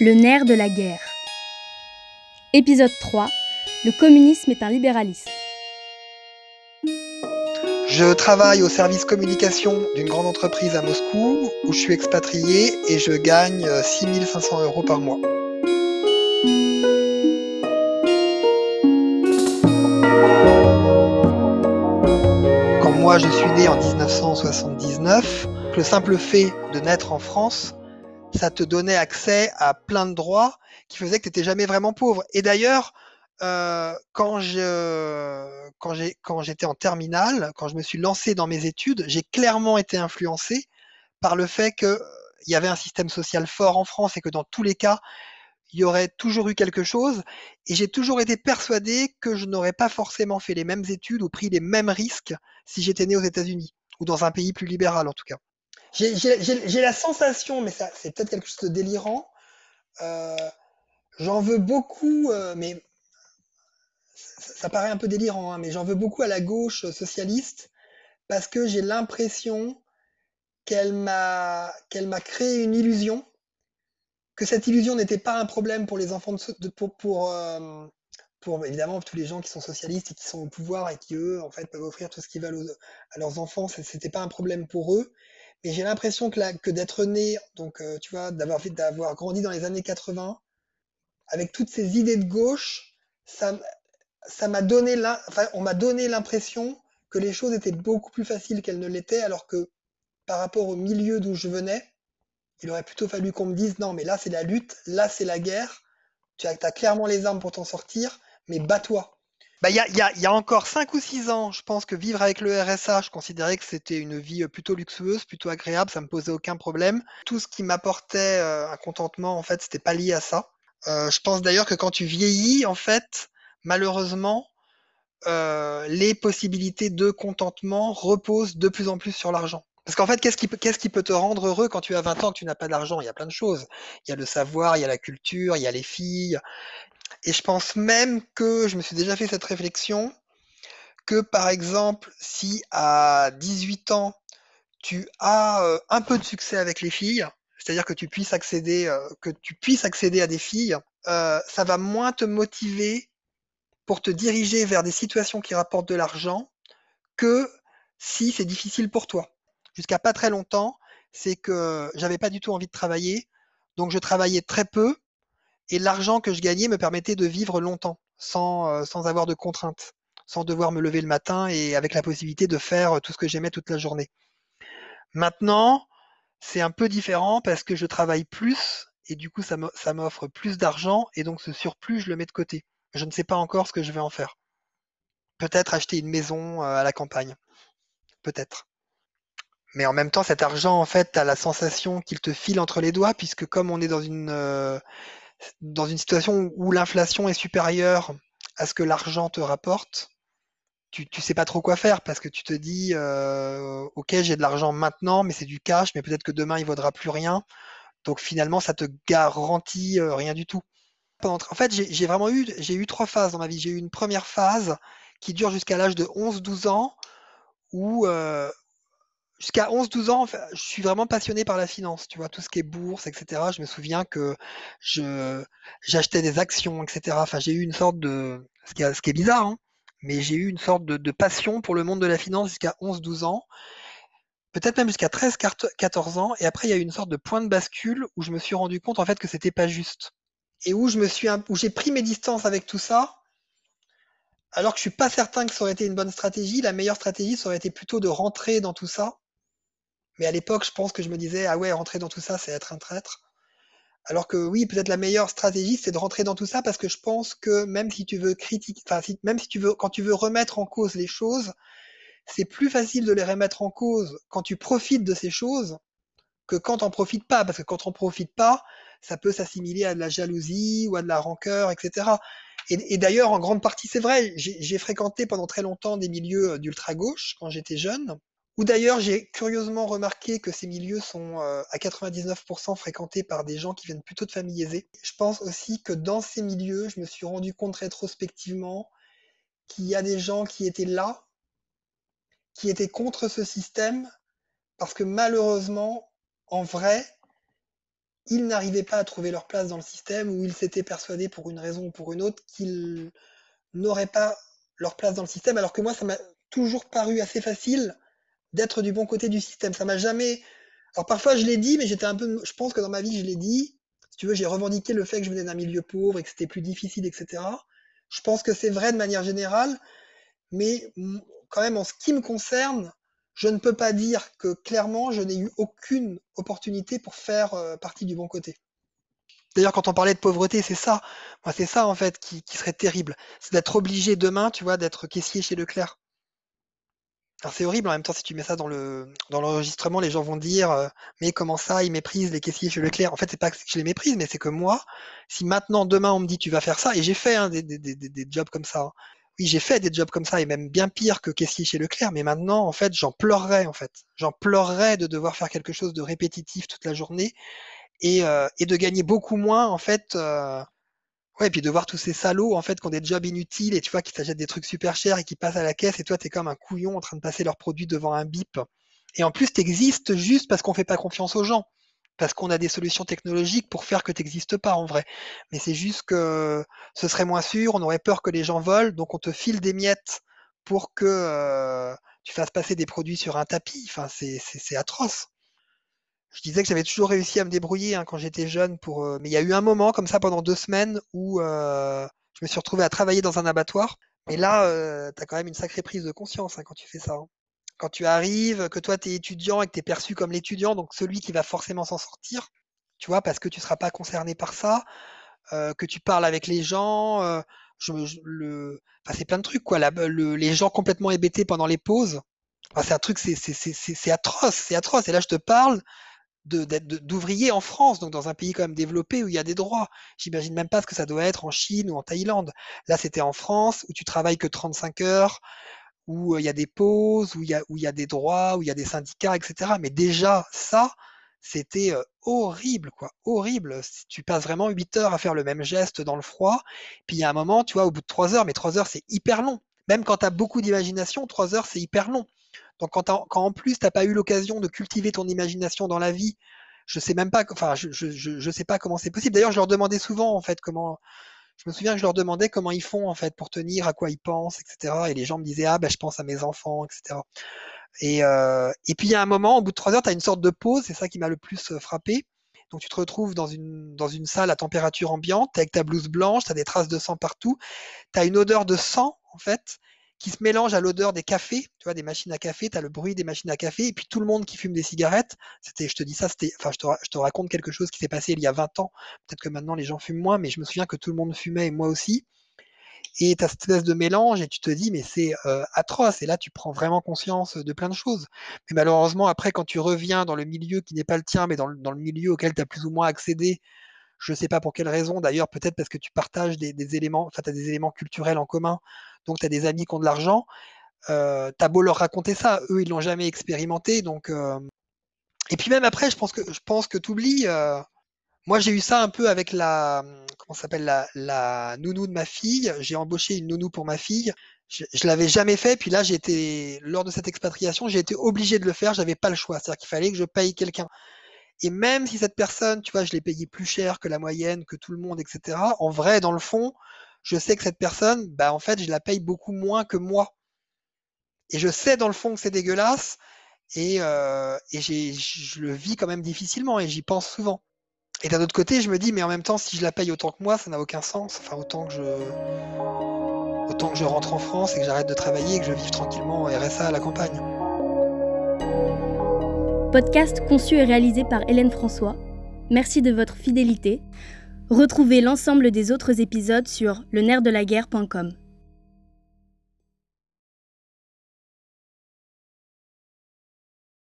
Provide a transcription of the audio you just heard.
Le nerf de la guerre. Épisode 3. Le communisme est un libéralisme. Je travaille au service communication d'une grande entreprise à Moscou où je suis expatrié et je gagne 6500 euros par mois. Quand moi je suis né en 1979, le simple fait de naître en France, ça te donnait accès à plein de droits qui faisaient que tu n'étais jamais vraiment pauvre. Et d'ailleurs, euh, quand j'étais en terminale, quand je me suis lancé dans mes études, j'ai clairement été influencé par le fait que il y avait un système social fort en France et que dans tous les cas, il y aurait toujours eu quelque chose. Et j'ai toujours été persuadé que je n'aurais pas forcément fait les mêmes études ou pris les mêmes risques si j'étais né aux États-Unis ou dans un pays plus libéral en tout cas. J'ai la sensation, mais c'est peut-être quelque chose de délirant. Euh, j'en veux beaucoup, euh, mais ça, paraît un peu délirant, hein, mais j'en veux beaucoup à la gauche socialiste parce que j'ai l'impression qu'elle m'a qu'elle créé une illusion, que cette illusion n'était pas un problème pour les enfants de, pour pour, euh, pour évidemment tous les gens qui sont socialistes et qui sont au pouvoir et qui eux en fait peuvent offrir tout ce qu'ils veulent à leurs enfants, c'était pas un problème pour eux. Mais j'ai l'impression que, d'être né, donc euh, tu vois, d'avoir grandi dans les années 80, avec toutes ces idées de gauche, ça, m'a donné on m'a donné l'impression que les choses étaient beaucoup plus faciles qu'elles ne l'étaient, alors que par rapport au milieu d'où je venais, il aurait plutôt fallu qu'on me dise non, mais là c'est la lutte, là c'est la guerre, tu as clairement les armes pour t'en sortir, mais bats-toi. Bah, il y, a, encore 5 ou 6 ans, je pense que vivre avec le RSA, je considérais que c'était une vie plutôt luxueuse, plutôt agréable, ça me posait aucun problème. Tout ce qui m'apportait euh, un contentement, en fait, c'était pas lié à ça. Euh, je pense d'ailleurs que quand tu vieillis, en fait, malheureusement, euh, les possibilités de contentement reposent de plus en plus sur l'argent. Parce qu'en fait, qu'est-ce qui, qu'est-ce qui peut te rendre heureux quand tu as 20 ans que tu n'as pas d'argent? Il y a plein de choses. Il y a le savoir, il y a la culture, il y a les filles. Et je pense même que je me suis déjà fait cette réflexion, que par exemple, si à 18 ans, tu as euh, un peu de succès avec les filles, c'est-à-dire que tu puisses accéder, euh, que tu puisses accéder à des filles, euh, ça va moins te motiver pour te diriger vers des situations qui rapportent de l'argent que si c'est difficile pour toi. Jusqu'à pas très longtemps, c'est que j'avais pas du tout envie de travailler, donc je travaillais très peu et l'argent que je gagnais me permettait de vivre longtemps sans, euh, sans avoir de contraintes, sans devoir me lever le matin et avec la possibilité de faire tout ce que j'aimais toute la journée. Maintenant, c'est un peu différent parce que je travaille plus et du coup ça m'offre plus d'argent et donc ce surplus je le mets de côté. Je ne sais pas encore ce que je vais en faire. Peut-être acheter une maison euh, à la campagne. Peut-être. Mais en même temps, cet argent, en fait, tu as la sensation qu'il te file entre les doigts, puisque comme on est dans une, euh, dans une situation où l'inflation est supérieure à ce que l'argent te rapporte, tu, tu sais pas trop quoi faire parce que tu te dis, euh, ok, j'ai de l'argent maintenant, mais c'est du cash, mais peut-être que demain il vaudra plus rien. Donc finalement, ça te garantit rien du tout en fait, j'ai vraiment eu, j'ai eu trois phases dans ma vie. J'ai eu une première phase qui dure jusqu'à l'âge de 11-12 ans, où euh, jusqu'à 11-12 ans, je suis vraiment passionné par la finance, tu vois, tout ce qui est bourse, etc. Je me souviens que je j'achetais des actions, etc. Enfin, j'ai eu une sorte de, ce qui est, bizarre, hein, mais j'ai eu une sorte de, de, passion pour le monde de la finance jusqu'à 11-12 ans, peut-être même jusqu'à 13-14 ans, et après il y a eu une sorte de point de bascule où je me suis rendu compte en fait que c'était pas juste et où je me suis où j'ai pris mes distances avec tout ça, alors que je suis pas certain que ça aurait été une bonne stratégie. La meilleure stratégie, ça aurait été plutôt de rentrer dans tout ça. Mais à l'époque, je pense que je me disais, ah ouais, rentrer dans tout ça, c'est être un traître. Alors que oui, peut-être la meilleure stratégie, c'est de rentrer dans tout ça parce que je pense que même si tu veux critiquer, enfin, même si tu veux, quand tu veux remettre en cause les choses, c'est plus facile de les remettre en cause quand tu profites de ces choses que quand t'en profites pas. Parce que quand t'en profites pas, ça peut s'assimiler à de la jalousie ou à de la rancœur, etc. Et, d'ailleurs, en grande partie, c'est vrai, j'ai fréquenté pendant très longtemps des milieux d'ultra-gauche quand j'étais jeune, ou d'ailleurs j'ai curieusement remarqué que ces milieux sont euh, à 99% fréquentés par des gens qui viennent plutôt de familles aisées. Je pense aussi que dans ces milieux, je me suis rendu compte rétrospectivement qu'il y a des gens qui étaient là, qui étaient contre ce système, parce que malheureusement, en vrai, ils n'arrivaient pas à trouver leur place dans le système ou ils s'étaient persuadés pour une raison ou pour une autre qu'ils n'auraient pas leur place dans le système, alors que moi, ça m'a toujours paru assez facile d'être du bon côté du système. Ça m'a jamais. Alors parfois, je l'ai dit, mais j'étais un peu. Je pense que dans ma vie, je l'ai dit. Si tu veux, j'ai revendiqué le fait que je venais d'un milieu pauvre et que c'était plus difficile, etc. Je pense que c'est vrai de manière générale, mais quand même, en ce qui me concerne, je ne peux pas dire que clairement, je n'ai eu aucune opportunité pour faire euh, partie du bon côté. D'ailleurs, quand on parlait de pauvreté, c'est ça. Moi, c'est ça, en fait, qui, serait terrible. C'est d'être obligé demain, tu vois, d'être caissier chez Leclerc. C'est horrible en même temps, si tu mets ça dans le dans l'enregistrement, les gens vont dire euh, Mais comment ça, ils méprisent les caissiers chez Leclerc En fait, c'est pas que je les méprise, mais c'est que moi, si maintenant, demain, on me dit Tu vas faire ça, et j'ai fait hein, des, des, des, des, jobs comme ça. Hein. Oui, j'ai fait des jobs comme ça, et même bien pire que caissier chez Leclerc, mais maintenant, en fait, j'en pleurerais, en fait. J'en pleurerais de devoir faire quelque chose de répétitif toute la journée et, euh, et de gagner beaucoup moins en fait. Euh, ouais, et puis de voir tous ces salauds en fait qui ont des jobs inutiles et tu vois qui s'achètent des trucs super chers et qui passent à la caisse et toi t'es comme un couillon en train de passer leurs produits devant un bip. Et en plus t'existes juste parce qu'on fait pas confiance aux gens, parce qu'on a des solutions technologiques pour faire que t'existes pas en vrai. Mais c'est juste que ce serait moins sûr, on aurait peur que les gens volent, donc on te file des miettes pour que euh, tu fasses passer des produits sur un tapis. Enfin c'est atroce disais que j'avais toujours réussi à me débrouiller hein, quand j'étais jeune. Pour, euh, mais il y a eu un moment comme ça pendant deux semaines où euh, je me suis retrouvé à travailler dans un abattoir. Et là, euh, tu as quand même une sacrée prise de conscience hein, quand tu fais ça. Hein. Quand tu arrives, que toi tu es étudiant et que tu es perçu comme l'étudiant, donc celui qui va forcément s'en sortir, tu vois, parce que tu seras pas concerné par ça, que tu parles avec les gens, c'est plein de trucs quoi. les gens complètement hébétés pendant les pauses, c'est un truc, c'est atroce, c'est atroce. Et là, je te parle d'ouvriers en France, donc dans un pays quand même développé où il y a des droits. J'imagine même pas ce que ça doit être en Chine ou en Thaïlande. Là, c'était en France où tu travailles que 35 heures, où euh, il y a des pauses, où il y a, où il y a des droits, où il y a des syndicats, etc. Mais déjà, ça, c'était euh, horrible, quoi, horrible. Tu passes vraiment 8 heures à faire le même geste dans le froid, puis il y a un moment, tu vois, au bout de 3 heures, mais 3 heures, c'est hyper long. Même quand tu as beaucoup d'imagination, 3 heures, c'est hyper long. Donc quand, en plus tu n'as pas eu l'occasion de cultiver ton imagination dans la vie, je sais même pas, enfin je, je, je, sais pas comment c'est possible. D'ailleurs, je leur demandais souvent en fait comment. Je me souviens que je leur demandais comment ils font en fait pour tenir, à quoi ils pensent, etc. Et les gens me disaient ah ben je pense à mes enfants, etc. Et, euh, et puis il y a un moment, au bout de trois heures, tu as une sorte de pause, c'est ça qui m'a le plus euh, frappé. Donc tu te retrouves dans une, dans une salle à température ambiante, avec ta blouse blanche, tu as des traces de sang partout, tu as une odeur de sang en fait, qui se mélange à l'odeur des cafés, tu vois, des machines à café, tu as le bruit des machines à café, et puis tout le monde qui fume des cigarettes. C'était, je te dis ça, c'était, enfin, je te, raconte quelque chose qui s'est passé il y a 20 ans. Peut-être que maintenant les gens fument moins, mais je me souviens que tout le monde fumait et moi aussi. Et tu as cette espèce de mélange et tu te dis, mais c'est euh, atroce. Et là, tu prends vraiment conscience de plein de choses. Mais malheureusement, après, quand tu reviens dans le milieu qui n'est pas le tien, mais dans le, dans le milieu auquel tu as plus ou moins accédé, je ne sais pas pour quelle raison, d'ailleurs, peut-être parce que tu partages des, éléments, enfin, tu as des éléments culturels en commun donc tu as des amis qui ont de l'argent, euh, t'as beau leur raconter ça, eux ils l'ont jamais expérimenté, donc euh, et puis même après, je pense que je pense que t'oublies. Euh... Moi, j'ai eu ça un peu avec la comment s'appelle la, la nounou de ma fille. J'ai embauché une nounou pour ma fille. Je, je l'avais jamais fait, puis là, j'étais lors de cette expatriation, j'ai été obligé de le faire. J'avais pas le choix, c'est-à-dire qu'il fallait que je paye quelqu'un. Et même si cette personne, tu vois, je l'ai payé plus cher que la moyenne, que tout le monde, etc. En vrai, dans le fond, je sais que cette personne, bah, en fait, je la paye beaucoup moins que moi. Et je sais dans le fond que c'est dégueulasse, et, euh, je le vis quand même difficilement, et j'y pense souvent. Et d'un autre côté, je me dis, mais en même temps, si je la paye autant que moi, ça n'a aucun sens. Enfin, autant que je, autant que je rentre en France et que j'arrête de travailler et que je vive tranquillement en RSA à la campagne. Podcast conçu et réalisé par Hélène François. Merci de votre fidélité. Retrouvez l'ensemble des autres épisodes sur le